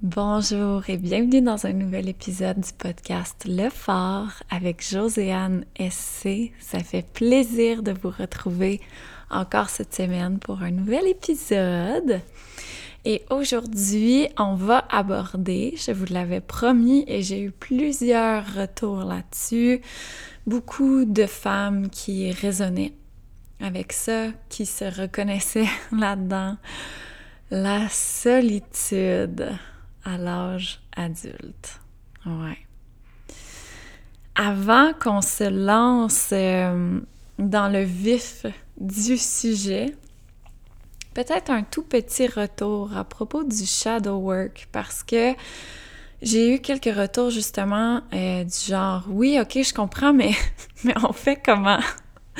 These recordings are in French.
Bonjour et bienvenue dans un nouvel épisode du podcast Le Phare avec Joséanne SC. Ça fait plaisir de vous retrouver encore cette semaine pour un nouvel épisode. Et aujourd'hui, on va aborder, je vous l'avais promis et j'ai eu plusieurs retours là-dessus, beaucoup de femmes qui résonnaient avec ça, qui se reconnaissaient là-dedans, la solitude à l'âge adulte. Ouais. Avant qu'on se lance euh, dans le vif du sujet, peut-être un tout petit retour à propos du shadow work parce que j'ai eu quelques retours justement euh, du genre oui, ok, je comprends, mais, mais on fait comment?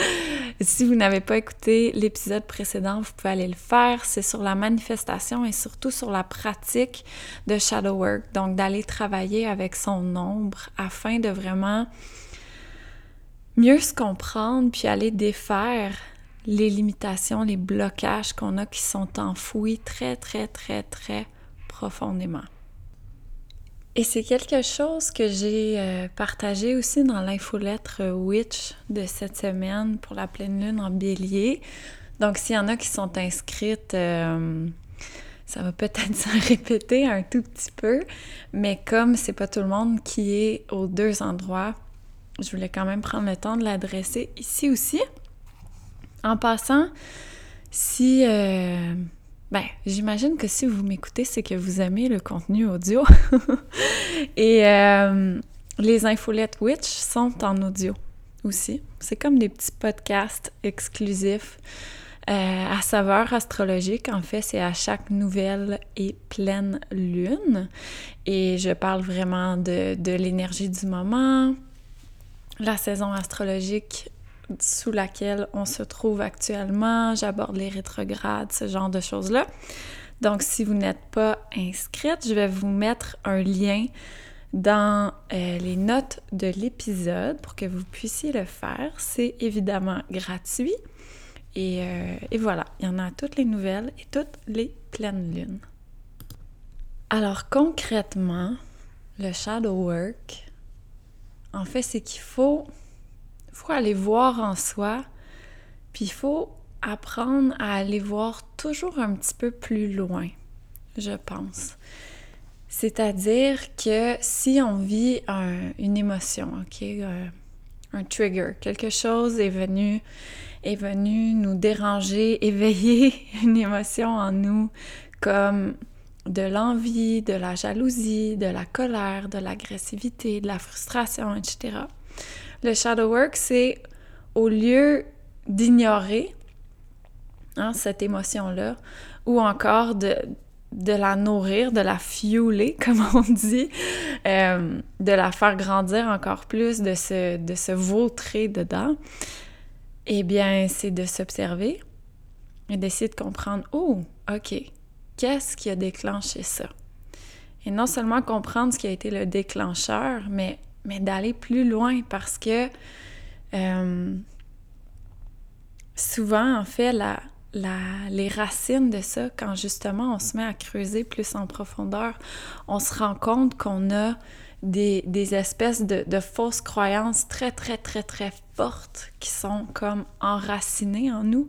si vous n'avez pas écouté l'épisode précédent, vous pouvez aller le faire. C'est sur la manifestation et surtout sur la pratique de shadow work. Donc, d'aller travailler avec son ombre afin de vraiment mieux se comprendre puis aller défaire les limitations, les blocages qu'on a qui sont enfouis très, très, très, très profondément. Et c'est quelque chose que j'ai euh, partagé aussi dans l'infolettre Witch de cette semaine pour la pleine lune en bélier. Donc, s'il y en a qui sont inscrites, euh, ça va peut-être se répéter un tout petit peu, mais comme c'est pas tout le monde qui est aux deux endroits, je voulais quand même prendre le temps de l'adresser ici aussi. En passant, si euh, ben, j'imagine que si vous m'écoutez, c'est que vous aimez le contenu audio. Et euh, les infolettes Witch sont en audio aussi. C'est comme des petits podcasts exclusifs euh, à saveur astrologique. En fait, c'est à chaque nouvelle et pleine lune. Et je parle vraiment de, de l'énergie du moment, la saison astrologique sous laquelle on se trouve actuellement. J'aborde les rétrogrades, ce genre de choses-là. Donc, si vous n'êtes pas inscrite, je vais vous mettre un lien dans euh, les notes de l'épisode pour que vous puissiez le faire. C'est évidemment gratuit. Et, euh, et, voilà, il y en a toutes les nouvelles et toutes les pleines lunes. Alors concrètement, le shadow work, en fait, c'est qu'il faut faut aller voir en soi, puis il faut apprendre à aller voir toujours un petit peu plus loin, je pense. C'est-à-dire que si on vit une émotion, ok, euh, un trigger, quelque chose est venu, est venu nous déranger, éveiller une émotion en nous, comme de l'envie, de la jalousie, de la colère, de l'agressivité, de la frustration, etc. Le shadow work, c'est au lieu d'ignorer hein, cette émotion-là, ou encore de, la nourrir, de la fueler, comme on dit, euh, de la faire grandir encore plus, de se, de se vautrer dedans, eh bien, c'est de s'observer et d'essayer de comprendre, oh, OK, qu'est-ce qui a déclenché ça? Et non seulement comprendre ce qui a été le déclencheur, mais mais d'aller plus loin parce que euh, souvent, en fait, la, les racines de ça, quand justement on se met à creuser plus en profondeur, on se rend compte qu'on a des, espèces de, de, fausses croyances très, très, très, très fortes qui sont comme enracinées en nous,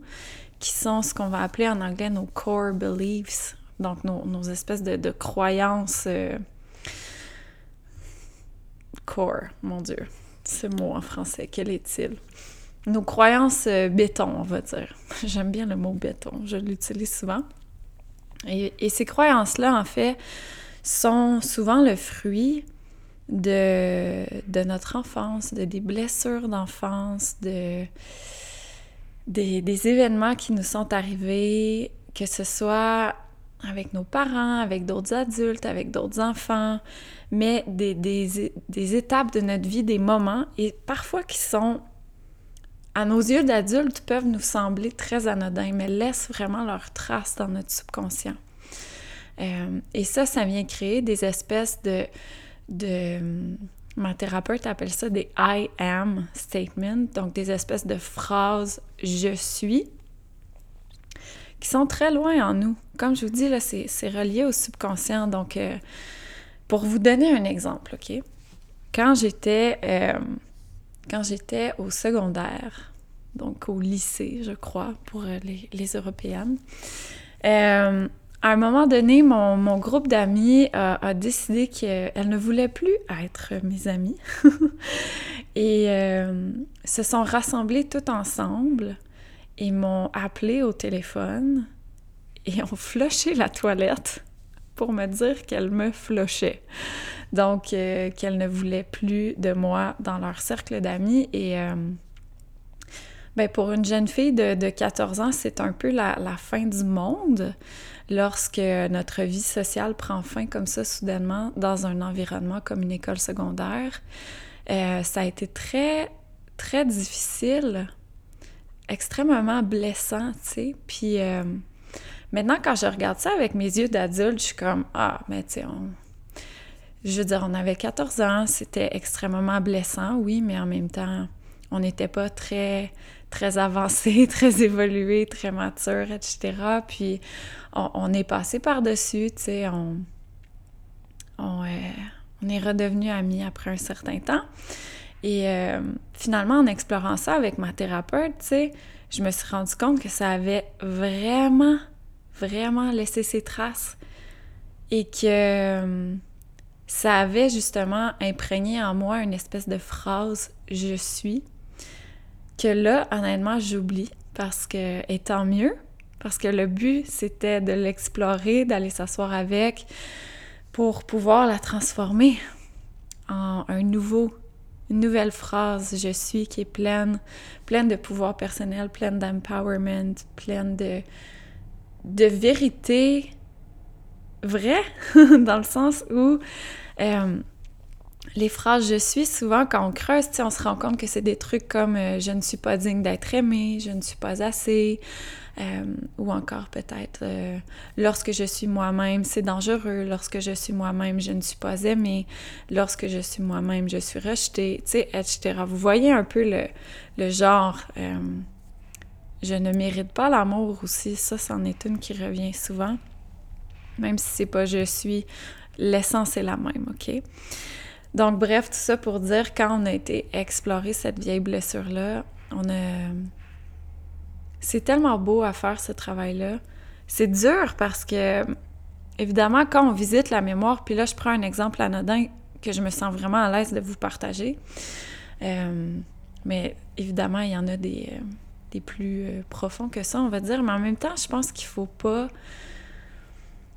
qui sont ce qu'on va appeler en anglais nos core beliefs, donc nos, espèces de, croyances. Euh, core, mon Dieu. Ce mot en français, quel est-il? Nos croyances euh, béton, on va dire. J'aime bien le mot béton, je l'utilise souvent. Et, ces croyances-là, en fait, sont souvent le fruit de, notre enfance, de des blessures d'enfance, de, des événements qui nous sont arrivés, que ce soit avec nos parents, avec d'autres adultes, avec d'autres enfants, mais des, des, étapes de notre vie, des moments, et parfois qui sont, à nos yeux d'adultes, peuvent nous sembler très anodins, mais laissent vraiment leur trace dans notre subconscient. Euh, et ça, ça vient créer des espèces de, de... Ma thérapeute appelle ça des I am statements, donc des espèces de phrases je suis qui sont très loin en nous. Comme je vous dis, là, c'est, relié au subconscient. Donc, euh, pour vous donner un exemple, OK? Quand j'étais, euh, quand j'étais au secondaire, donc au lycée, je crois, pour les, les Européennes, à un moment donné, mon, groupe d'amis a, décidé qu'elles ne voulaient plus être mes amies et euh, se sont rassemblées toutes ensemble et m'ont appelé au téléphone et ont floché la toilette pour me dire qu'elles me flochaient. Donc, euh, qu'elles ne voulaient plus de moi dans leur cercle d'amis et... Euh, ben pour une jeune fille de, 14 ans, c'est un peu la, la fin du monde lorsque notre vie sociale prend fin comme ça soudainement dans un environnement comme une école secondaire. Euh, ça a été très, très difficile, extrêmement blessant, tu sais. Puis euh, maintenant, quand je regarde ça avec mes yeux d'adulte, je suis comme, ah, mais tu sais, on... je veux dire, on avait 14 ans, c'était extrêmement blessant, oui, mais en même temps, on n'était pas très très avancé, très évolué, très mature, etc. Puis on, est passé par-dessus, tu sais, on, on, euh, est redevenu amis après un certain temps. Et euh, finalement, en explorant ça avec ma thérapeute, tu sais, je me suis rendu compte que ça avait vraiment, vraiment laissé ses traces et que euh, ça avait justement imprégné en moi une espèce de phrase « je suis » que là, honnêtement, j'oublie parce que, et tant mieux, parce que le but, c'était de l'explorer, d'aller s'asseoir avec pour pouvoir la transformer en un nouveau, une nouvelle phrase je suis qui est pleine, pleine de pouvoir personnel, pleine d'empowerment, pleine de, vérité vraie, dans le sens où euh, les phrases je suis, souvent quand on creuse, on se rend compte que c'est des trucs comme euh, je ne suis pas digne d'être aimé, je ne suis pas assez, euh, ou encore peut-être euh, lorsque je suis moi-même, c'est dangereux, lorsque je suis moi-même, je ne suis pas aimé, lorsque je suis moi-même, je suis rejeté, etc. Vous voyez un peu le, le genre je ne mérite pas l'amour aussi, ça, c'en est une qui revient souvent, même si c'est pas je suis, l'essence est la même, ok? Donc, bref, tout ça pour dire, quand on a été explorer cette vieille blessure-là, on a. C'est tellement beau à faire ce travail-là. C'est dur parce que, évidemment, quand on visite la mémoire, puis là, je prends un exemple anodin que je me sens vraiment à l'aise de vous partager. Euh, mais évidemment, il y en a des, euh, des plus euh, profonds que ça, on va dire. Mais en même temps, je pense qu'il faut pas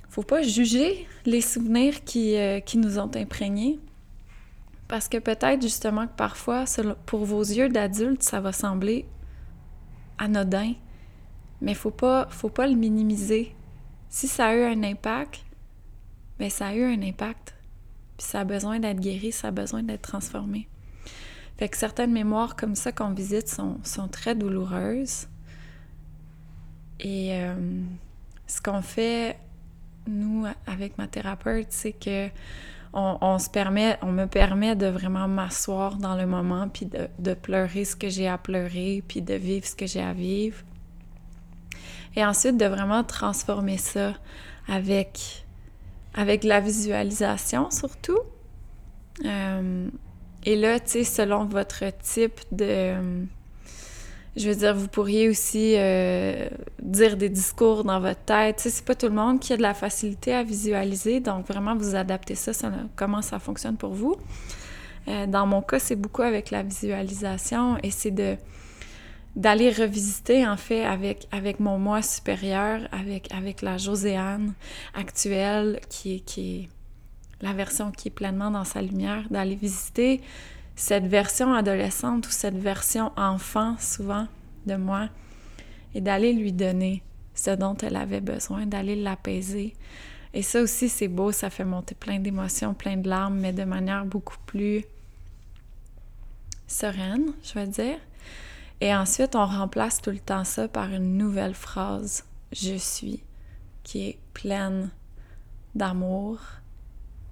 faut pas juger les souvenirs qui, qui nous ont imprégnés. Parce que peut-être justement que parfois, pour vos yeux d'adulte, ça va sembler anodin, mais faut pas, faut pas le minimiser. Si ça a eu un impact, ben, ça a eu un impact. Puis ça a besoin d'être guéri, ça a besoin d'être transformé. Fait que certaines mémoires comme ça qu'on visite sont, très douloureuses. Et euh, ce qu'on fait, nous, avec ma thérapeute, c'est que on, me permet de vraiment m'asseoir dans le moment, puis de, pleurer ce que j'ai à pleurer, puis de vivre ce que j'ai à vivre. Et ensuite, de vraiment transformer ça avec, avec la visualisation surtout. Euh, et là, tu sais, selon votre type de je veux dire, vous pourriez aussi euh, dire des discours dans votre tête. C'est pas tout le monde qui a de la facilité à visualiser, donc vraiment vous adaptez ça, comment ça fonctionne pour vous. Euh, dans mon cas, c'est beaucoup avec la visualisation et c'est de d'aller revisiter en fait avec avec mon moi supérieur, avec avec la Joséanne actuelle qui est qui est la version qui est pleinement dans sa lumière, d'aller visiter cette version adolescente ou cette version enfant souvent de moi et d'aller lui donner ce dont elle avait besoin, d'aller l'apaiser. Et ça aussi, c'est beau, ça fait monter plein d'émotions, plein de larmes, mais de manière beaucoup plus sereine, je vais dire. Et ensuite, on remplace tout le temps ça par une nouvelle phrase, je suis, qui est pleine d'amour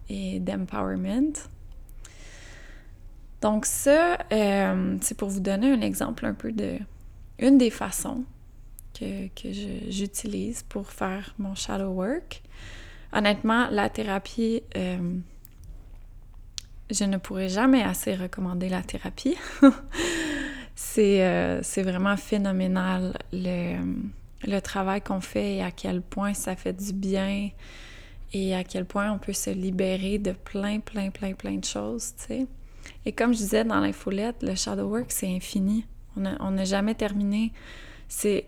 et d'empowerment. Donc ça, euh, c'est pour vous donner un exemple un peu de une des façons que, j'utilise pour faire mon shadow work. Honnêtement, la thérapie, euh, je ne pourrais jamais assez recommander la thérapie. Euh, c'est vraiment phénoménal le, le travail qu'on fait et à quel point ça fait du bien et à quel point on peut se libérer de plein, plein, plein, plein de choses, tu sais. Et comme je disais dans l'infolette, le shadow work, c'est infini. On n'a jamais terminé. C'est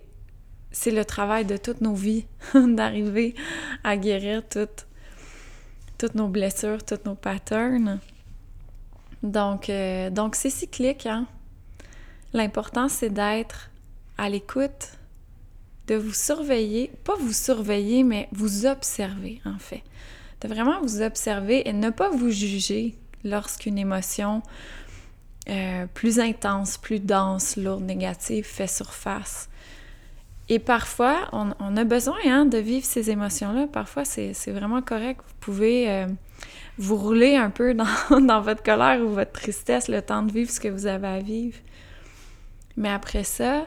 c'est le travail de toutes nos vies d'arriver à guérir toutes, toutes nos blessures, tous nos patterns. Donc, euh, donc c'est cyclique. Hein? L'important, c'est d'être à l'écoute, de vous surveiller, pas vous surveiller, mais vous observer, en fait. De vraiment vous observer et ne pas vous juger lorsqu'une émotion euh, plus intense, plus dense, lourde, négative fait surface. Et parfois, on, a besoin hein, de vivre ces émotions-là. Parfois, c'est vraiment correct. Vous pouvez euh, vous rouler un peu dans, dans, votre colère ou votre tristesse le temps de vivre ce que vous avez à vivre. Mais après ça,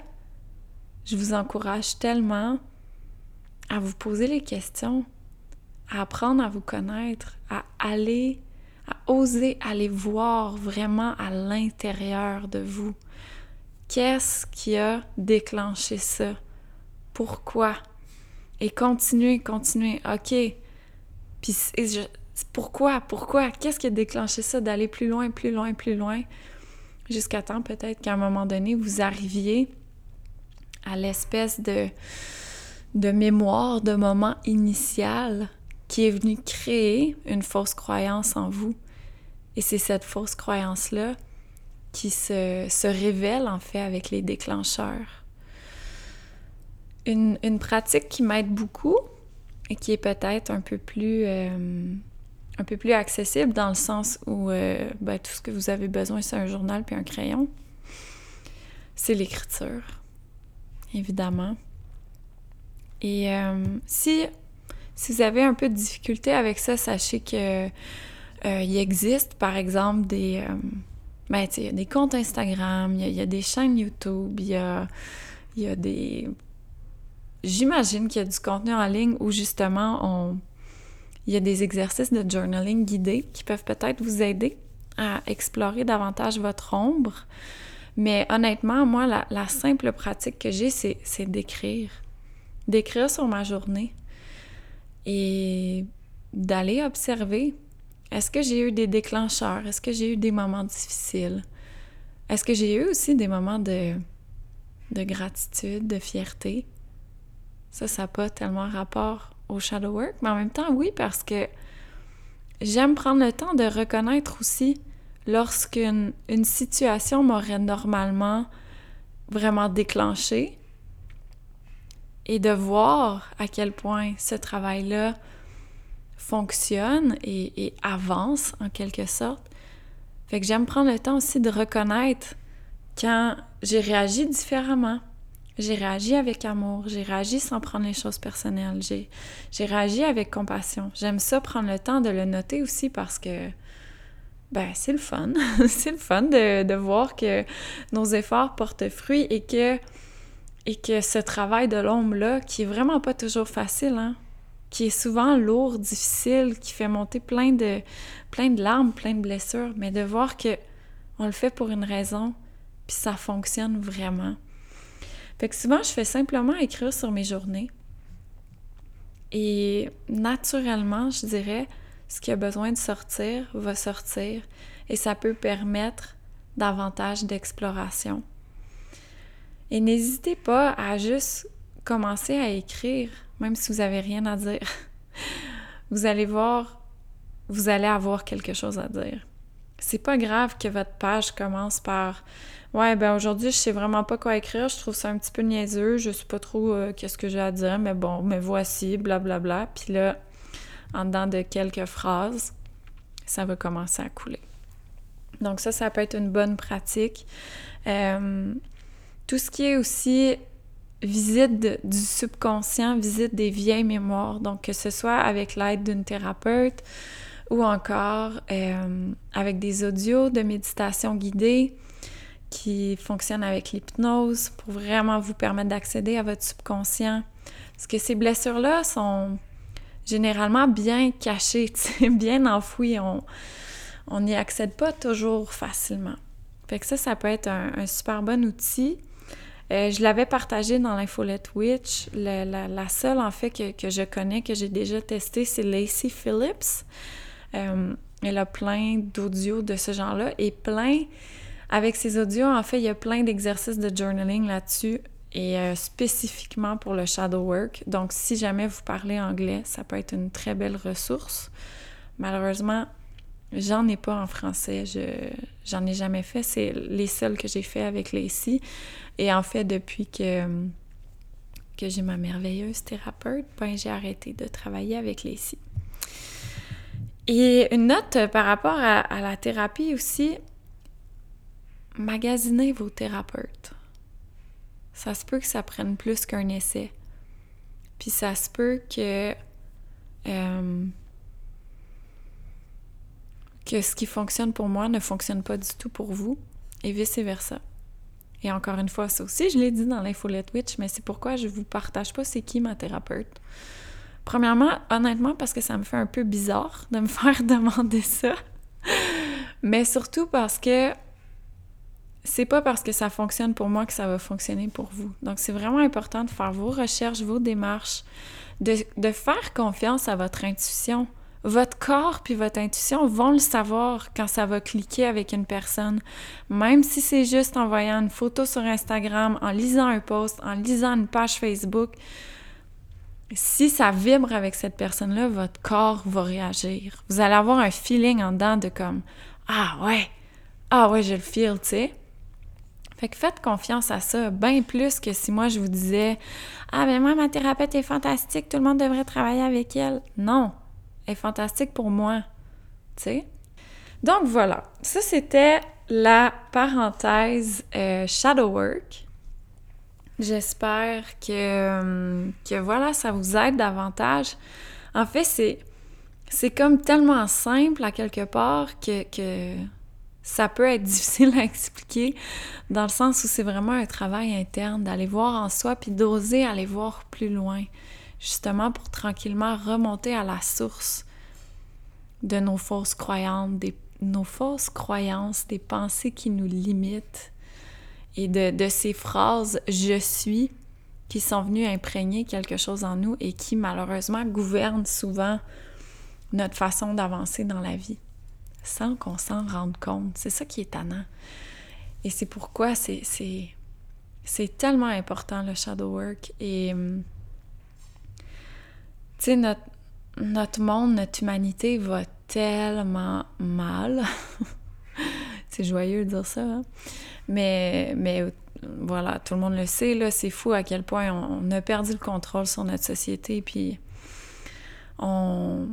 je vous encourage tellement à vous poser les questions, à apprendre à vous connaître, à aller, à oser aller voir vraiment à l'intérieur de vous. Qu'est-ce qui a déclenché ça? Pourquoi? Et continuer, continuer. OK. Puis pourquoi? Pourquoi? Qu'est-ce qui a déclenché ça d'aller plus loin, plus loin, plus loin? Jusqu'à temps peut-être qu'à un moment donné, vous arriviez à l'espèce de, de mémoire, de moment initial qui est venu créer une fausse croyance en vous. Et c'est cette fausse croyance-là qui se, se révèle en fait avec les déclencheurs une, pratique qui m'aide beaucoup et qui est peut-être un peu plus euh, un peu plus accessible dans le sens où euh, ben, tout ce que vous avez besoin, c'est un journal puis un crayon. C'est l'écriture, évidemment. Et euh, si, si vous avez un peu de difficulté avec ça, sachez que il existe, par exemple, des, ben, y a des comptes Instagram, il y, a des chaînes YouTube, il y a, y a des J'imagine qu'il y a du contenu en ligne où justement on... il y a des exercices de journaling guidés qui peuvent peut-être vous aider à explorer davantage votre ombre. Mais honnêtement, moi, la, simple pratique que j'ai, c'est, d'écrire. D'écrire sur ma journée et d'aller observer. Est-ce que j'ai eu des déclencheurs? Est-ce que j'ai eu des moments difficiles? Est-ce que j'ai eu aussi des moments de, de gratitude, de fierté? Ça, ça n'a pas tellement rapport au shadow work, mais en même temps, oui, parce que j'aime prendre le temps de reconnaître aussi lorsqu'une une situation m'aurait normalement vraiment déclenché et de voir à quel point ce travail-là fonctionne et, avance en quelque sorte. Fait que j'aime prendre le temps aussi de reconnaître quand j'ai réagi différemment. J'ai réagi avec amour, j'ai réagi sans prendre les choses personnelles, j'ai, j'ai réagi avec compassion. J'aime ça prendre le temps de le noter aussi parce que ben c'est le fun. c'est le fun de, de, voir que nos efforts portent fruit et que, et que ce travail de l'ombre-là, qui est vraiment pas toujours facile, hein, qui est souvent lourd, difficile, qui fait monter plein de, plein de larmes, plein de blessures, mais de voir que on le fait pour une raison, puis ça fonctionne vraiment. Fait que souvent, je fais simplement écrire sur mes journées. Et naturellement, je dirais, ce qui a besoin de sortir va sortir et ça peut permettre davantage d'exploration. Et n'hésitez pas à juste commencer à écrire, même si vous n'avez rien à dire. Vous allez voir, vous allez avoir quelque chose à dire. C'est pas grave que votre page commence par Ouais, ben aujourd'hui, je sais vraiment pas quoi écrire. Je trouve ça un petit peu niaiseux. Je sais pas trop euh, qu'est-ce que j'ai à dire, mais bon, mais voici, blablabla. Bla, bla. Puis là, en dedans de quelques phrases, ça va commencer à couler. Donc ça, ça peut être une bonne pratique. Euh, tout ce qui est aussi visite du subconscient, visite des vieilles mémoires, donc que ce soit avec l'aide d'une thérapeute ou encore euh, avec des audios de méditation guidée, qui fonctionne avec l'hypnose pour vraiment vous permettre d'accéder à votre subconscient. Parce que ces blessures-là sont généralement bien cachées, bien enfouies. On n'y accède pas toujours facilement. Fait ça, ça peut être un, super bon outil. Euh, je l'avais partagé dans l'infolette Witch. La, seule, en fait, que, je connais, que j'ai déjà testé, c'est Lacey Phillips. Euh, elle a plein d'audios de ce genre-là et plein... Avec ces audios, en fait, il y a plein d'exercices de journaling là-dessus et euh, spécifiquement pour le shadow work. Donc, si jamais vous parlez anglais, ça peut être une très belle ressource. Malheureusement, j'en ai pas en français. Je j'en ai jamais fait. C'est les seuls que j'ai fait avec Lacey. Et en fait, depuis que que j'ai ma merveilleuse thérapeute, ben j'ai arrêté de travailler avec Lacey. Et une note par rapport à la thérapie aussi, magasinez vos thérapeutes. Ça se peut que ça prenne plus qu'un essai. Puis ça se peut que, euh, que ce qui fonctionne pour moi ne fonctionne pas du tout pour vous, et vice-versa. Et encore une fois, ça aussi, je l'ai dit dans l'infolette Witch, mais c'est pourquoi je vous partage pas c'est qui ma thérapeute. Premièrement, honnêtement, parce que ça me fait un peu bizarre de me faire demander ça. Mais surtout parce que c'est pas parce que ça fonctionne pour moi que ça va fonctionner pour vous. Donc, c'est vraiment important de faire vos recherches, vos démarches, de, faire confiance à votre intuition. Votre corps puis votre intuition vont le savoir quand ça va cliquer avec une personne. Même si c'est juste en voyant une photo sur Instagram, en lisant un post, en lisant une page Facebook, si ça vibre avec cette personne-là, votre corps va réagir. Vous allez avoir un feeling en dedans de comme Ah ouais, ah ouais, je le feel, tu sais. Fait que faites confiance à ça, bien plus que si moi je vous disais Ah ben moi ma thérapeute est fantastique, tout le monde devrait travailler avec elle. Non, est fantastique pour moi. Tu sais? Donc voilà, ça c'était la parenthèse euh, shadow work. J'espère que, hum, que voilà, ça vous aide davantage. En fait, c'est, c'est comme tellement simple à quelque part que, que ça peut être difficile à expliquer dans le sens où c'est vraiment un travail interne d'aller voir en soi puis d'oser aller voir plus loin, justement pour tranquillement remonter à la source de nos fausses croyances, des, nos fausses croyances, des pensées qui nous limitent et de, de ces phrases je suis qui sont venues imprégner quelque chose en nous et qui malheureusement gouvernent souvent notre façon d'avancer dans la vie sans qu'on s'en rende compte. C'est ça qui est tannant. Et c'est pourquoi c'est, tellement important le shadow work. Et hum, notre, monde, notre humanité va tellement mal. c'est joyeux de dire ça, hein? mais, voilà, tout le monde le sait, là, c'est fou à quel point on, a perdu le contrôle sur notre société, puis on,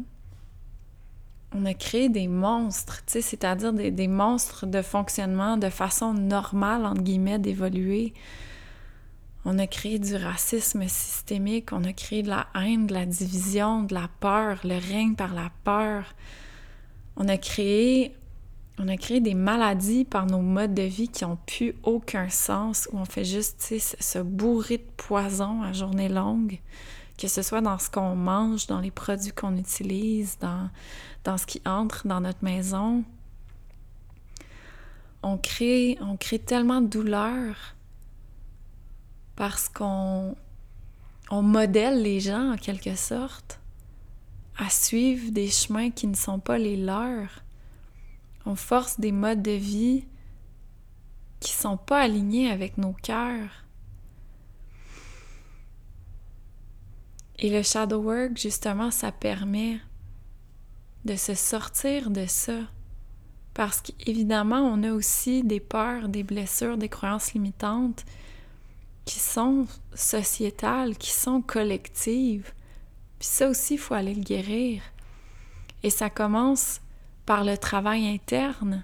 on a créé des monstres, c'est-à-dire des, monstres de fonctionnement, de façon normale, entre guillemets, d'évoluer. On a créé du racisme systémique, on a créé de la haine, de la division, de la peur, le règne par la peur. On a créé, on a créé des maladies par nos modes de vie qui n'ont plus aucun sens, où on fait juste se bourrer de poison à journée longue que ce soit dans ce qu'on mange, dans les produits qu'on utilise, dans, dans ce qui entre dans notre maison. On crée, on crée tellement de douleur parce qu'on on modèle les gens en quelque sorte à suivre des chemins qui ne sont pas les leurs. On force des modes de vie qui sont pas alignés avec nos cœurs. Et le shadow work, justement, ça permet de se sortir de ça. Parce qu'évidemment, on a aussi des peurs, des blessures, des croyances limitantes qui sont sociétales, qui sont collectives. Puis ça aussi, il faut aller le guérir. Et ça commence par le travail interne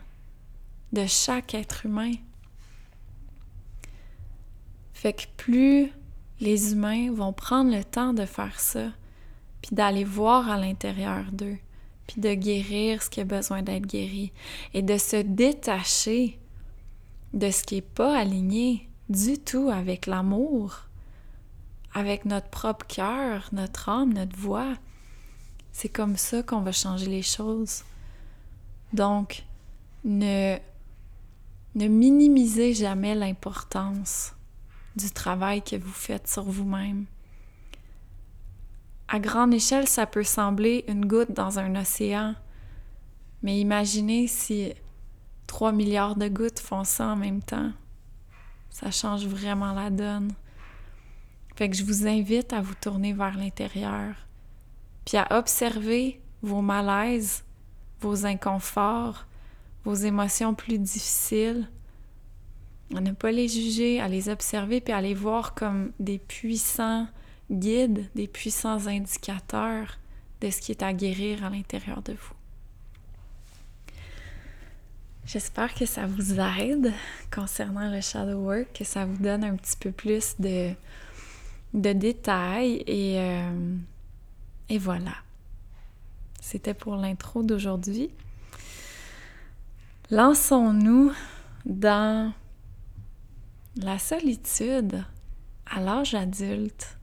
de chaque être humain. Fait que plus les humains vont prendre le temps de faire ça, puis d'aller voir à l'intérieur d'eux, puis de guérir ce qui a besoin d'être guéri, et de se détacher de ce qui n'est pas aligné du tout avec l'amour, avec notre propre cœur, notre âme, notre voix. C'est comme ça qu'on va changer les choses. Donc, ne, ne minimisez jamais l'importance du travail que vous faites sur vous-même. À grande échelle, ça peut sembler une goutte dans un océan, mais imaginez si 3 milliards de gouttes font ça en même temps. Ça change vraiment la donne. Fait que je vous invite à vous tourner vers l'intérieur, puis à observer vos malaises, vos inconforts, vos émotions plus difficiles, à ne pas les juger, à les observer, puis à les voir comme des puissants guides, des puissants indicateurs de ce qui est à guérir à l'intérieur de vous. J'espère que ça vous aide concernant le shadow work, que ça vous donne un petit peu plus de, de détails et, euh, et voilà. C'était pour l'intro d'aujourd'hui. Lançons-nous dans la solitude à l'âge adulte.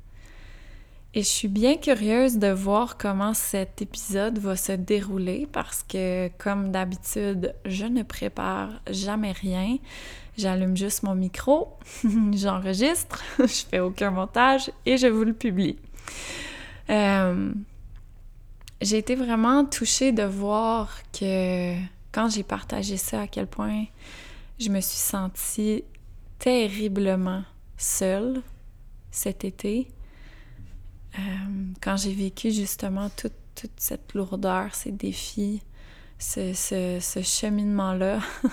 Et je suis bien curieuse de voir comment cet épisode va se dérouler parce que, comme d'habitude, je ne prépare jamais rien. J'allume juste mon micro, j'enregistre, je fais aucun montage et je vous le publie. Euh, j'ai été vraiment touchée de voir que quand j'ai partagé ça, à quel point je me suis sentie terriblement seule cet été quand j'ai vécu justement toute, cette lourdeur, ces défis, ce, ce cheminement-là.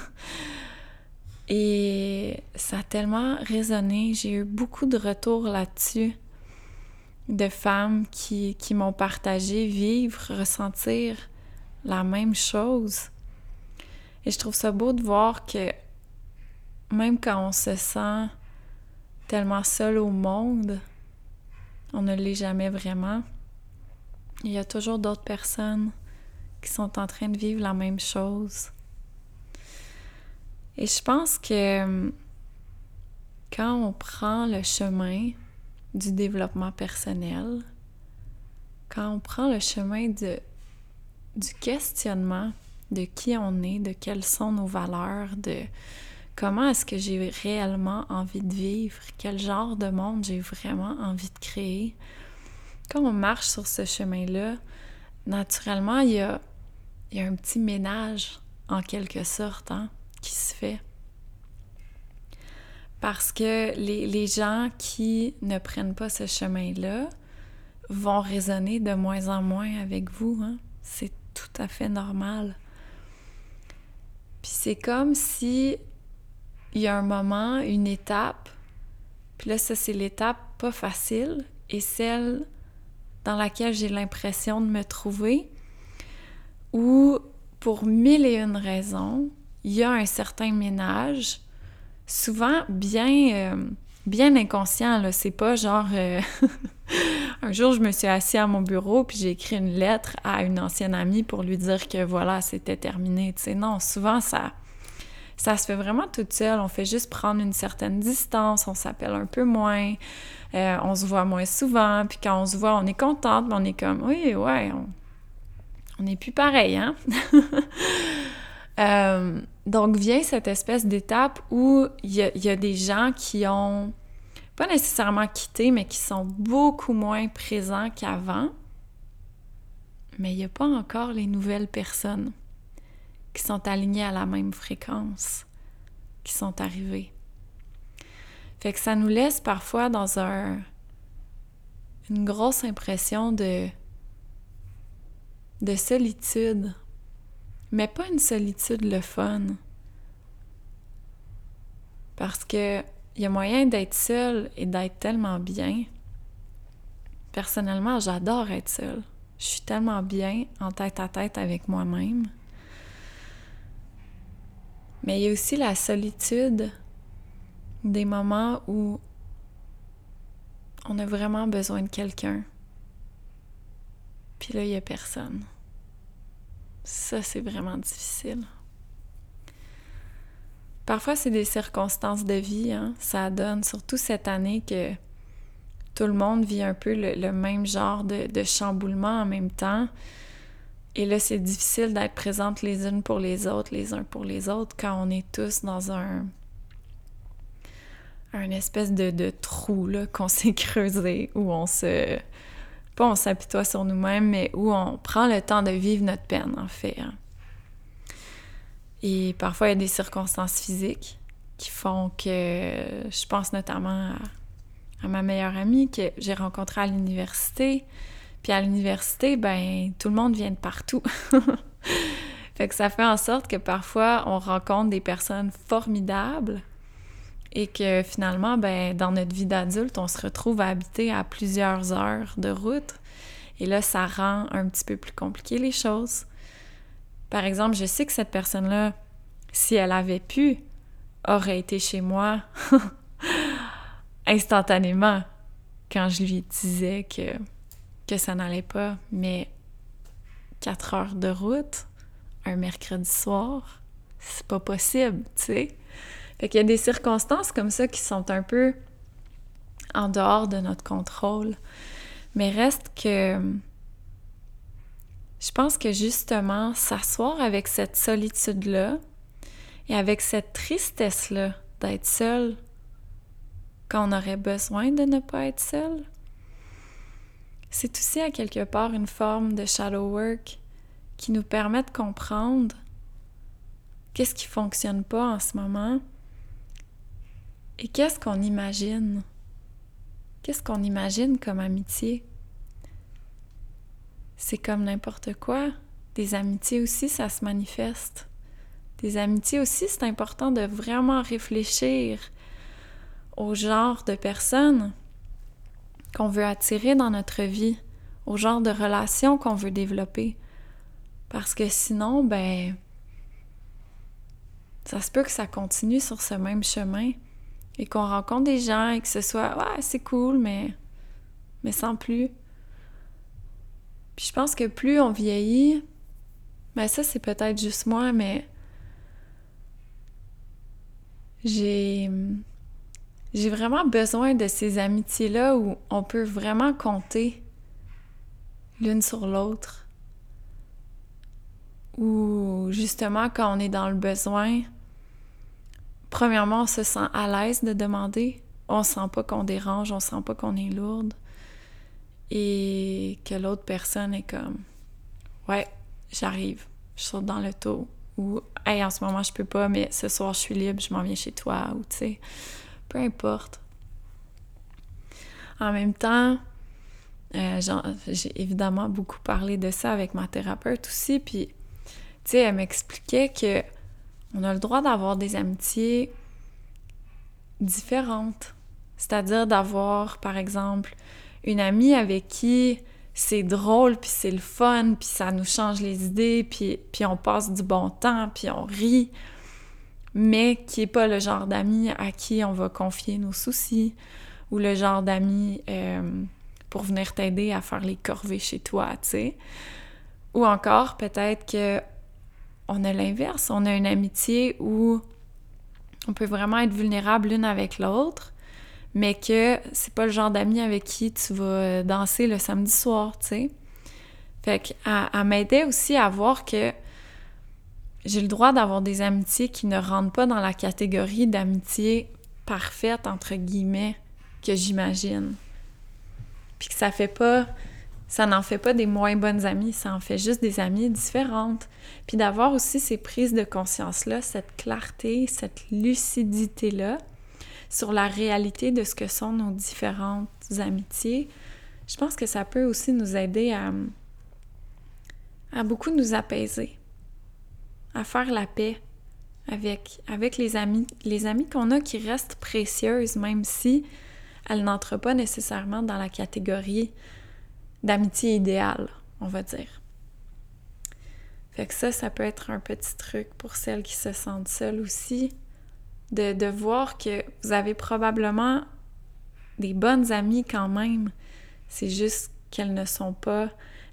Et ça a tellement résonné. J'ai eu beaucoup de retours là-dessus de femmes qui, qui m'ont partagé vivre, ressentir la même chose. Et je trouve ça beau de voir que même quand on se sent tellement seul au monde, on ne l'est jamais vraiment. Il y a toujours d'autres personnes qui sont en train de vivre la même chose. Et je pense que hum, quand on prend le chemin du développement personnel, quand on prend le chemin du questionnement de qui on est, de quelles sont nos valeurs, de comment est-ce que j'ai réellement envie de vivre, quel genre de monde j'ai vraiment envie de créer? Quand on marche sur ce chemin-là, naturellement, il y a, un petit ménage, en quelque sorte, hein, qui se fait. Parce que les, gens qui ne prennent pas ce chemin-là vont raisonner de moins en moins avec vous. Hein. C'est tout à fait normal. Puis c'est comme si il y a un moment, une étape, puis là, ça, c'est l'étape pas facile et celle dans laquelle j'ai l'impression de me trouver, où pour mille et une raisons, il y a un certain ménage, souvent bien, euh, bien inconscient, là. C'est pas genre... Euh, un jour, je me suis assise à mon bureau puis j'ai écrit une lettre à une ancienne amie pour lui dire que voilà, c'était terminé. Tu sais, non, souvent, ça ça se fait vraiment toute seule. On fait juste prendre une certaine distance, on s'appelle un peu moins, euh, on se voit moins souvent, puis quand on se voit, on est contente, mais on est comme, oui, ouais, on n'est plus pareil, hein? Euh, donc vient cette espèce d'étape où il y, y a, des gens qui ont pas nécessairement quitté, mais qui sont beaucoup moins présents qu'avant. Mais il n'y a pas encore les nouvelles personnes qui sont alignés à la même fréquence, qui sont arrivés. Fait que ça nous laisse parfois dans un, une grosse impression de, de solitude, mais pas une solitude le fun. Parce que il y a moyen d'être seul et d'être tellement bien. Personnellement, j'adore être seule. Je suis tellement bien en tête à tête avec moi-même. Mais il y a aussi la solitude des moments où on a vraiment besoin de quelqu'un. Puis là, il n'y a personne. Ça, c'est vraiment difficile. parfois c'est des circonstances de vie, hein? ça donne, surtout cette année que tout le monde vit un peu le, même genre de, de, chamboulement en même temps. Et là, c'est difficile d'être présente les unes pour les autres, les uns pour les autres, quand on est tous dans un, un espèce de, de trou qu'on s'est creusé, où on se... Pas on s'apitoie sur nous-mêmes, mais où on prend le temps de vivre notre peine, en fait. Hein. Et parfois, il y a des circonstances physiques qui font que... Je pense notamment à, à ma meilleure amie que j'ai rencontrée à l'université. Puis à l'université, ben, tout le monde vient de partout. fait que ça fait en sorte que parfois, on rencontre des personnes formidables et que finalement, ben, dans notre vie d'adulte, on se retrouve à habiter à plusieurs heures de route. Et là, ça rend un petit peu plus compliqué les choses. Par exemple, je sais que cette personne-là, si elle avait pu, aurait été chez moi instantanément quand je lui disais que, que ça n'allait pas. Mais quatre heures de route, un mercredi soir, c'est pas possible, tu sais. Fait qu'il y a des circonstances comme ça qui sont un peu en dehors de notre contrôle. Mais reste que je pense que justement, s'asseoir avec cette solitude-là et avec cette tristesse-là d'être seul quand on aurait besoin de ne pas être seul, c'est aussi à quelque part une forme de shadow work qui nous permet de comprendre qu'est-ce qui fonctionne pas en ce moment et qu'est-ce qu'on imagine? Qu'est-ce qu'on imagine comme amitié? C'est comme n'importe quoi. Des amitiés aussi, ça se manifeste. Des amitiés aussi, c'est important de vraiment réfléchir au genre de personnes qu'on veut attirer dans notre vie, au genre de relations qu'on veut développer. Parce que sinon, ben, ça se peut que ça continue sur ce même chemin et qu'on rencontre des gens et que ce soit ouais, c'est cool, mais, mais sans plus. Puis je pense que plus on vieillit, ben ça c'est peut-être juste moi, mais j'ai j'ai vraiment besoin de ces amitiés-là où on peut vraiment compter l'une sur l'autre. Ou justement quand on est dans le besoin, premièrement, on se sent à l'aise de demander. On sent pas qu'on dérange, on sent pas qu'on est lourde. Et que l'autre personne est comme Ouais, j'arrive, je saute dans le taux. Ou Hey, en ce moment, je peux pas, mais ce soir, je suis libre, je m'en viens chez toi. Ou tu sais, peu importe. En même temps, euh, j'ai évidemment beaucoup parlé de ça avec ma thérapeute aussi. Puis, tu sais, elle m'expliquait que on a le droit d'avoir des amitiés différentes. C'est-à-dire d'avoir, par exemple, une amie avec qui c'est drôle, puis c'est le fun, puis ça nous change les idées, puis, puis on passe du bon temps, puis on rit, mais qui n'est pas le genre d'ami à qui on va confier nos soucis, ou le genre d'ami euh, pour venir t'aider à faire les corvées chez toi, tu sais. Ou encore, peut-être que on a l'inverse. On a une amitié où on peut vraiment être vulnérable l'une avec l'autre, mais que c'est pas le genre d'amis avec qui tu vas danser le samedi soir, tu sais. Fait qu'elle m'aidait aussi à voir que j'ai le droit d'avoir des amitiés qui ne rentrent pas dans la catégorie d'amitié parfaite, entre guillemets, que j'imagine. Puis que ça fait pas ça n'en fait pas des moins bonnes amies, ça en fait juste des amies différentes. Puis d'avoir aussi ces prises de conscience-là, cette clarté, cette lucidité-là sur la réalité de ce que sont nos différentes amitiés, je pense que ça peut aussi nous aider à, à beaucoup nous apaiser, à faire la paix avec, avec les amis, les amis qu'on a qui restent précieuses, même si elles n'entrent pas nécessairement dans la catégorie d'amitié idéale, on va dire. Fait que ça, ça peut être un petit truc pour celles qui se sentent seules aussi, de, de voir que vous avez probablement des bonnes amies quand même. C'est juste qu'elles ne sont pas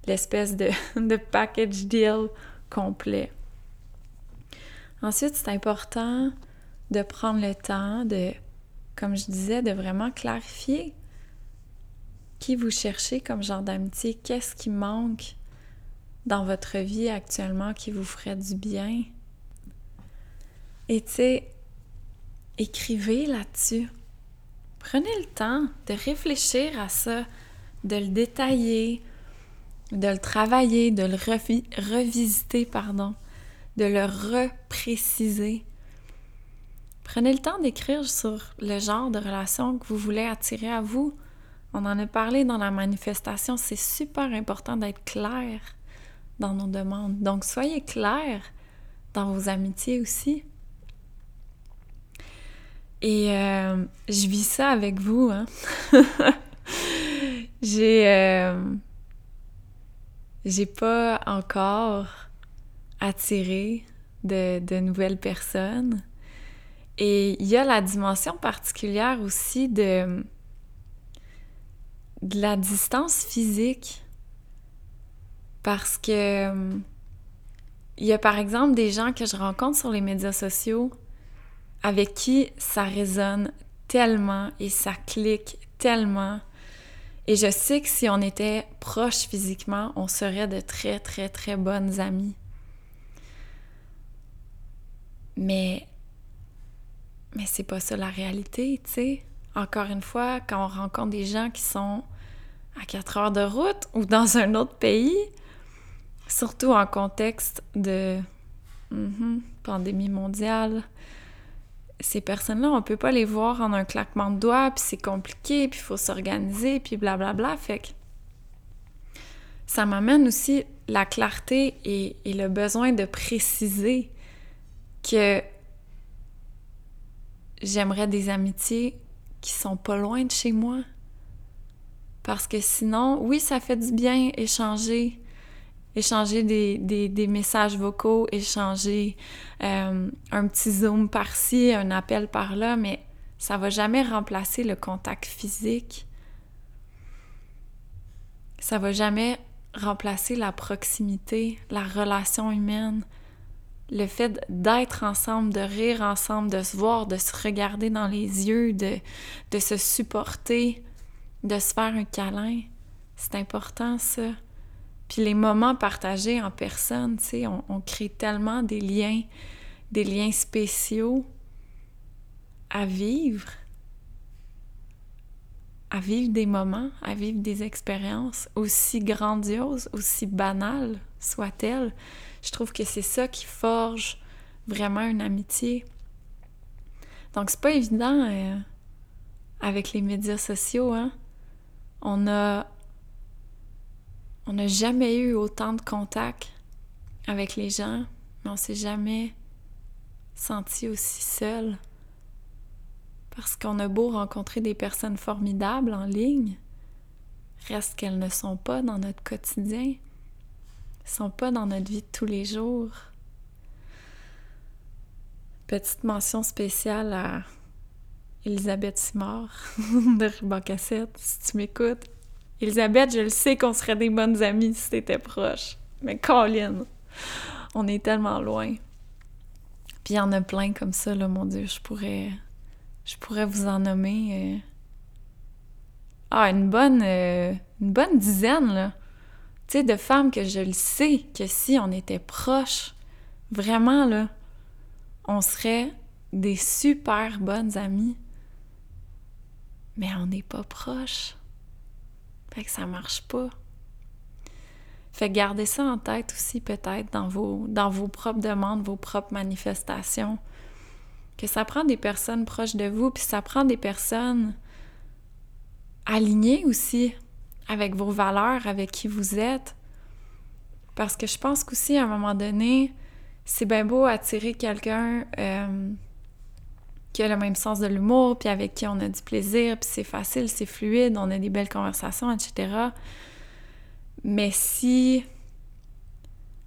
l'espèce de, de package deal complet. Ensuite, c'est important de prendre le temps de, comme je disais, de vraiment clarifier qui vous cherchez comme genre d'amitié, qu'est-ce qui manque dans votre vie actuellement qui vous ferait du bien. Et tu sais, écrivez là-dessus. Prenez le temps de réfléchir à ça, de le détailler, de le travailler, de le revisiter, pardon, de le repréciser. Prenez le temps d'écrire sur le genre de relation que vous voulez attirer à vous. On en a parlé dans la manifestation, c'est super important d'être clair dans nos demandes. Donc soyez clair dans vos amitiés aussi. Et euh, je vis ça avec vous. Hein? J'ai euh, j'ai pas encore attiré de, nouvelles personnes. Et il y a la dimension particulière aussi de, de la distance physique. Parce que il y a par exemple des gens que je rencontre sur les médias sociaux avec qui ça résonne tellement et ça clique tellement et je sais que si on était proches physiquement, on serait de très, très, très bonnes amies. Mais, mais c'est pas ça la réalité, tu sais. Encore une fois, quand on rencontre des gens qui sont à 4 heures de route ou dans un autre pays, surtout en contexte de mm-hmm, pandémie mondiale, ces personnes-là, on peut pas les voir en un claquement de doigts, puis c'est compliqué, puis il faut s'organiser, puis blablabla. Fait que ça m'amène aussi la clarté et, et, le besoin de préciser que j'aimerais des amitiés qui sont pas loin de chez moi. Parce que sinon, oui, ça fait du bien échanger, échanger des, messages vocaux, échanger euh, un petit zoom par-ci, un appel par-là, mais ça va jamais remplacer le contact physique. Ça va jamais remplacer la proximité, la relation humaine, le fait d'être ensemble, de rire ensemble, de se voir, de se regarder dans les yeux, de, de se supporter, de se faire un câlin. C'est important ça. Puis les moments partagés en personne, tu sais, on, crée tellement des liens, des liens spéciaux à vivre, à vivre des moments, à vivre des expériences aussi grandioses, aussi banales soient-elles. Je trouve que c'est ça qui forge vraiment une amitié. Donc c'est pas évident euh, avec les médias sociaux, hein. On a on n'a jamais eu autant de contact avec les gens, mais on s'est jamais senti aussi seul. Parce qu'on a beau rencontrer des personnes formidables en ligne, reste qu'elles ne sont pas dans notre quotidien, sont pas dans notre vie de tous les jours. Petite mention spéciale à Elisabeth Simard de Ruban Cassette, si tu m'écoutes. Elisabeth, je le sais qu'on serait des bonnes amies si t'étais proche. Mais Colin, on est tellement loin. Puis il y en a plein comme ça, là, mon Dieu, je pourrais. Je pourrais vous en nommer. Euh, ah, une bonne. Euh, une bonne dizaine, là. Tu de femmes que je le sais que si on était proches, vraiment, là, on serait des super bonnes amies. Mais on n'est pas proches. Fait que ça marche pas. Fait que gardez ça en tête aussi peut-être dans vos, dans vos propres demandes, vos propres manifestations. Que ça prend des personnes proches de vous, puis ça prend des personnes alignées aussi avec vos valeurs, avec qui vous êtes. Parce que je pense qu'aussi, à un moment donné, c'est bien beau attirer quelqu'un euh, qui a le même sens de l'humour, puis avec qui on a du plaisir, puis c'est facile, c'est fluide, on a des belles conversations, etc. Mais si...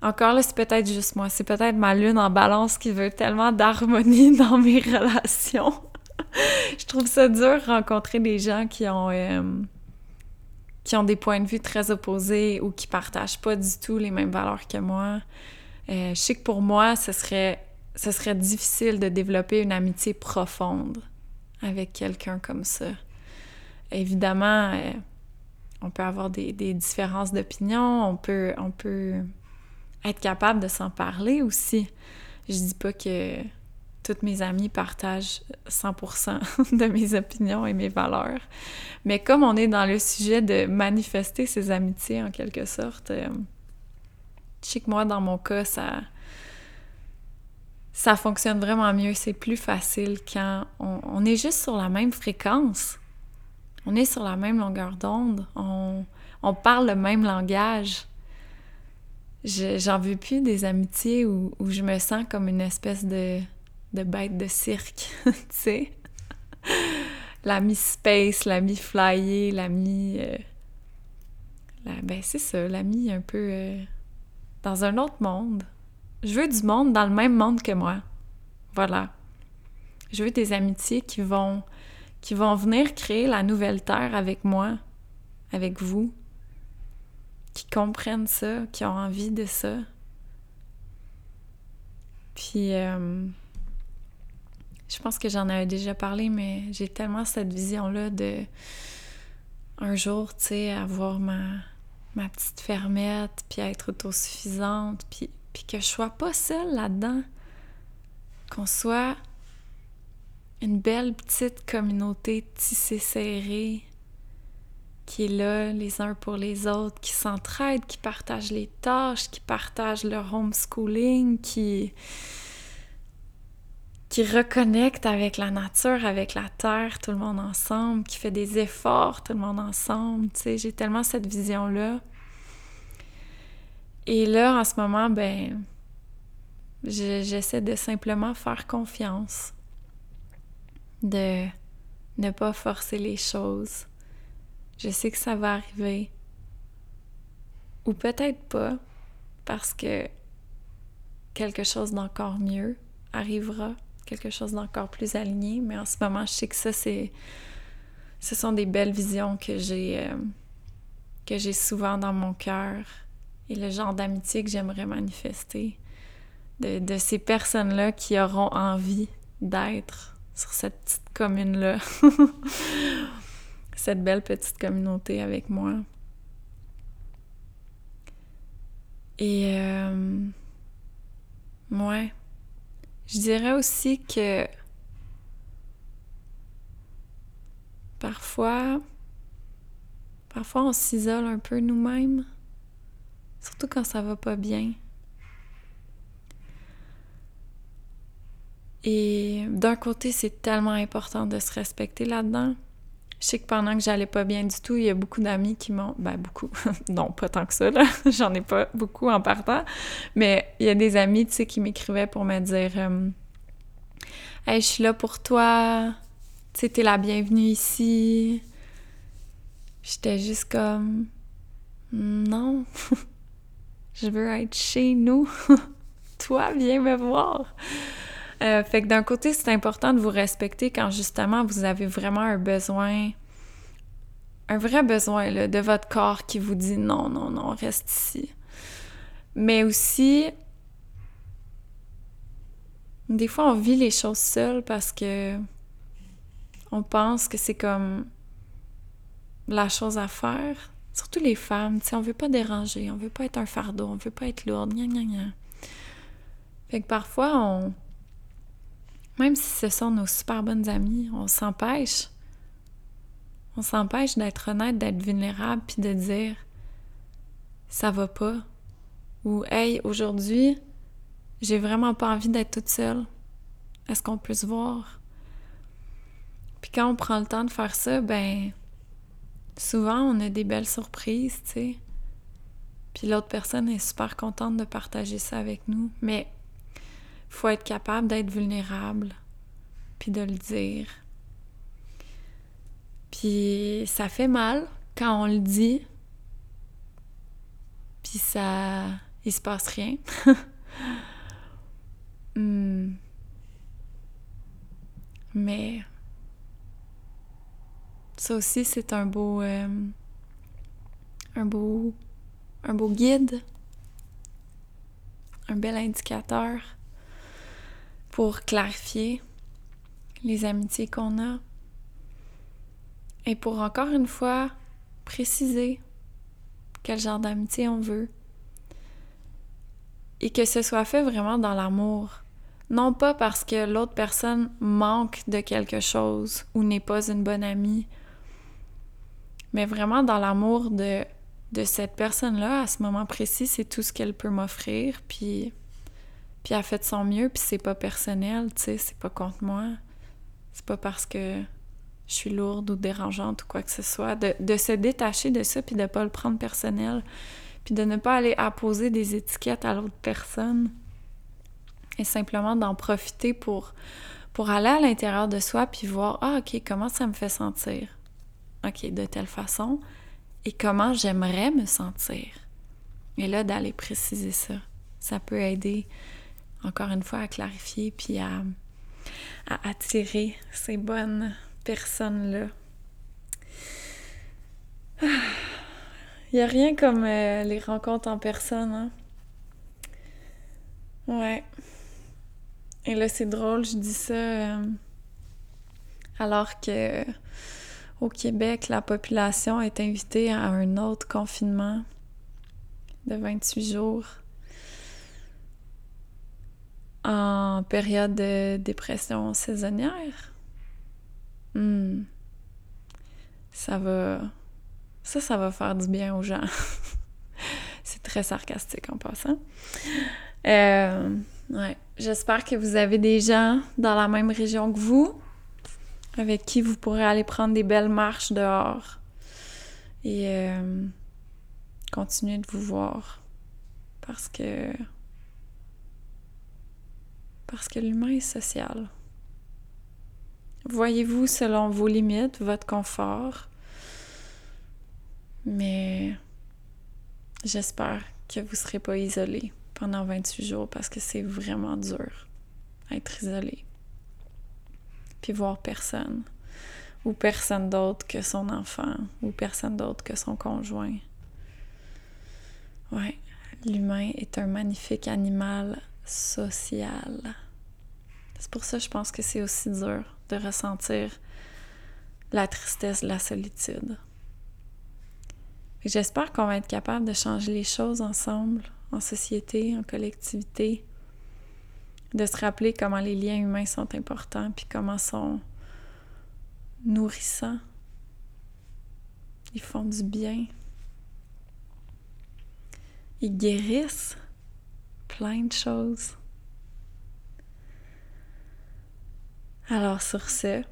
Encore là, c'est peut-être juste moi, c'est peut-être ma lune en balance qui veut tellement d'harmonie dans mes relations. Je trouve ça dur rencontrer des gens qui ont... Euh, qui ont des points de vue très opposés ou qui partagent pas du tout les mêmes valeurs que moi. Euh, je sais que pour moi, ce serait ce serait difficile de développer une amitié profonde avec quelqu'un comme ça. Évidemment, euh, on peut avoir des, différences d'opinion, on peut, on peut être capable de s'en parler aussi. Je dis pas que toutes mes amies partagent 100% de mes opinions et mes valeurs. Mais comme on est dans le sujet de manifester ses amitiés en quelque sorte, euh, je sais que moi, dans mon cas, ça, ça fonctionne vraiment mieux. C'est plus facile quand on, est juste sur la même fréquence. On est sur la même longueur d'onde. On, parle le même langage. J'en veux plus des amitiés où, je me sens comme une espèce de, de bête de cirque, tu sais. L'ami space, l'ami flyer, l'ami... Euh, ben c'est ça, l'ami un peu euh, dans un autre monde. Je veux du monde dans le même monde que moi. Voilà. Je veux des amitiés qui vont qui vont venir créer la nouvelle terre avec moi, avec vous, qui comprennent ça, qui ont envie de ça. Puis euh, je pense que j'en avais déjà parlé, mais j'ai tellement cette vision-là de un jour, tu sais, avoir ma, ma petite fermette, puis être autosuffisante, puis, puis que je sois pas seule là-dedans. Qu'on soit une belle petite communauté tissée serrée, qui est là les uns pour les autres, qui s'entraident, qui partagent les tâches, qui partagent leur homeschooling, qui qui reconnecte avec la nature, avec la terre, tout le monde ensemble, qui fait des efforts, tout le monde ensemble. Tu sais, j'ai tellement cette vision-là. Et là, en ce moment, ben, j'essaie de simplement faire confiance, de ne pas forcer les choses. Je sais que ça va arriver. Ou peut-être pas, parce que quelque chose d'encore mieux arrivera quelque chose d'encore plus aligné. Mais en ce moment, je sais que ça, c'est. Ce sont des belles visions que j'ai euh, souvent dans mon cœur et le genre d'amitié que j'aimerais manifester. De, de ces personnes-là qui auront envie d'être sur cette petite commune-là. cette belle petite communauté avec moi. Et euh, ouais, je dirais aussi que parfois, parfois on s'isole un peu nous-mêmes, surtout quand ça va pas bien. Et d'un côté, c'est tellement important de se respecter là-dedans. Je sais que pendant que j'allais pas bien du tout, il y a beaucoup d'amis qui m'ont. Ben, beaucoup. non, pas tant que ça, là. J'en ai pas beaucoup en partant. Mais il y a des amis, tu sais, qui m'écrivaient pour me dire euh, Hey, je suis là pour toi. Tu sais, t'es la bienvenue ici. J'étais juste comme Non. je veux être chez nous. toi, viens me voir. Euh, fait que d'un côté, c'est important de vous respecter quand justement vous avez vraiment un besoin, un vrai besoin là, de votre corps qui vous dit non, non, non, reste ici. Mais aussi, des fois, on vit les choses seules parce que on pense que c'est comme la chose à faire. Surtout les femmes, tu sais, on veut pas déranger, on veut pas être un fardeau, on veut pas être lourde, gna gna gna. Fait que parfois, on, même si ce sont nos super bonnes amies, on s'empêche. On s'empêche d'être honnête, d'être vulnérable, puis de dire ça va pas. Ou hey, aujourd'hui, j'ai vraiment pas envie d'être toute seule. Est-ce qu'on peut se voir? Puis quand on prend le temps de faire ça, ben souvent on a des belles surprises, tu sais. Puis l'autre personne est super contente de partager ça avec nous. Mais faut être capable d'être vulnérable, puis de le dire. Puis ça fait mal quand on le dit, puis ça... il se passe rien. Hmm. Mais ça aussi, c'est un beau... Euh, un beau... un beau guide, un bel indicateur pour clarifier les amitiés qu'on a et pour encore une fois préciser quel genre d'amitié on veut. Et que ce soit fait vraiment dans l'amour. Non pas parce que l'autre personne manque de quelque chose ou n'est pas une bonne amie, mais vraiment dans l'amour de, de cette personne-là, à ce moment précis, c'est tout ce qu'elle peut m'offrir, puis, puis elle fait de son mieux, puis c'est pas personnel, tu sais, c'est pas contre moi. C'est pas parce que je suis lourde ou dérangeante ou quoi que ce soit. De, de se détacher de ça, puis de pas le prendre personnel, puis de ne pas aller apposer des étiquettes à l'autre personne et simplement d'en profiter pour, pour aller à l'intérieur de soi puis voir, ah ok, comment ça me fait sentir? Ok, de telle façon. Et comment j'aimerais me sentir? Et là, d'aller préciser ça. Ça peut aider, encore une fois, à clarifier puis à, attirer ces bonnes personnes-là. Il n'y a rien comme euh, les rencontres en personne, hein? Ouais. Et là, c'est drôle, je dis ça euh, alors que au Québec, la population est invitée à un autre confinement de 28 jours en période de dépression saisonnière. Hmm. Ça va... Ça, ça va faire du bien aux gens. C'est très sarcastique en passant. Euh, Ouais. J'espère que vous avez des gens dans la même région que vous, avec qui vous pourrez aller prendre des belles marches dehors et euh, continuer de vous voir. Parce que. Parce que l'humain est social. Voyez-vous selon vos limites, votre confort. Mais j'espère que vous ne serez pas isolés pendant 28 jours parce que c'est vraiment dur être isolé. Puis voir personne. Ou personne d'autre que son enfant. Ou personne d'autre que son conjoint. Ouais, l'humain est un magnifique animal social. C'est pour ça que je pense que c'est aussi dur de ressentir la tristesse, la solitude. J'espère qu'on va être capable de changer les choses ensemble en société, en collectivité, de se rappeler comment les liens humains sont importants, puis comment sont nourrissants. Ils font du bien. Ils guérissent plein de choses. Alors sur ce,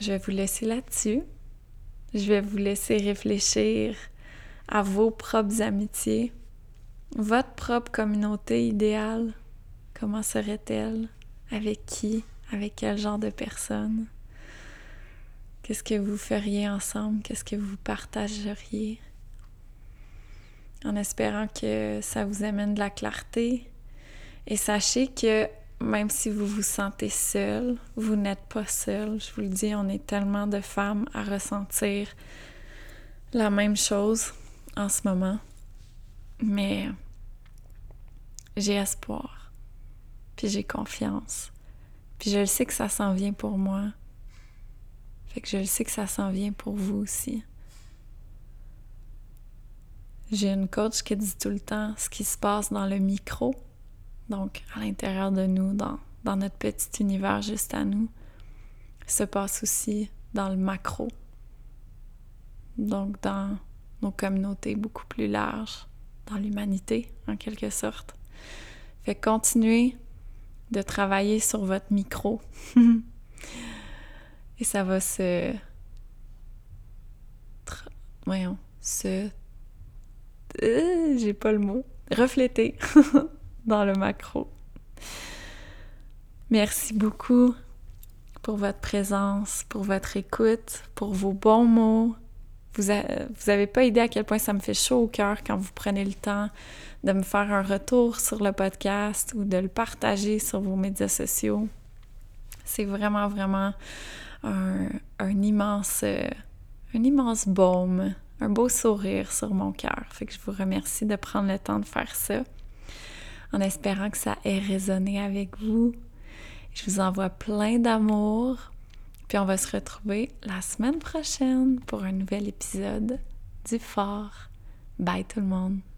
je vais vous laisser là-dessus. Je vais vous laisser réfléchir à vos propres amitiés, votre propre communauté idéale, comment serait-elle? Avec qui? Avec quel genre de personnes? Qu'est-ce que vous feriez ensemble? Qu'est-ce que vous partageriez? En espérant que ça vous amène de la clarté. Et sachez que même si vous vous sentez seul, vous n'êtes pas seul. Je vous le dis, on est tellement de femmes à ressentir la même chose en ce moment. Mais j'ai espoir. Puis j'ai confiance. Puis je le sais que ça s'en vient pour moi. Fait que je le sais que ça s'en vient pour vous aussi. J'ai une coach qui dit tout le temps ce qui se passe dans le micro, donc à l'intérieur de nous, dans, notre petit univers juste à nous, se passe aussi dans le macro, donc dans nos communautés beaucoup plus larges, dans l'humanité en quelque sorte. Fait continuez de travailler sur votre micro. Et ça va se. Voyons, se. Euh, j'ai pas le mot. Refléter dans le macro. Merci beaucoup pour votre présence, pour votre écoute, pour vos bons mots. Vous, avez pas idée à quel point ça me fait chaud au cœur quand vous prenez le temps de me faire un retour sur le podcast ou de le partager sur vos médias sociaux. C'est vraiment, vraiment un immense baume, un beau sourire sur mon cœur. Que je vous remercie de prendre le temps de faire ça. en espérant que ça ait résonné avec vous. Je vous envoie plein d'amour. Puis on va se retrouver la semaine prochaine pour un nouvel épisode du Fort. Bye tout le monde!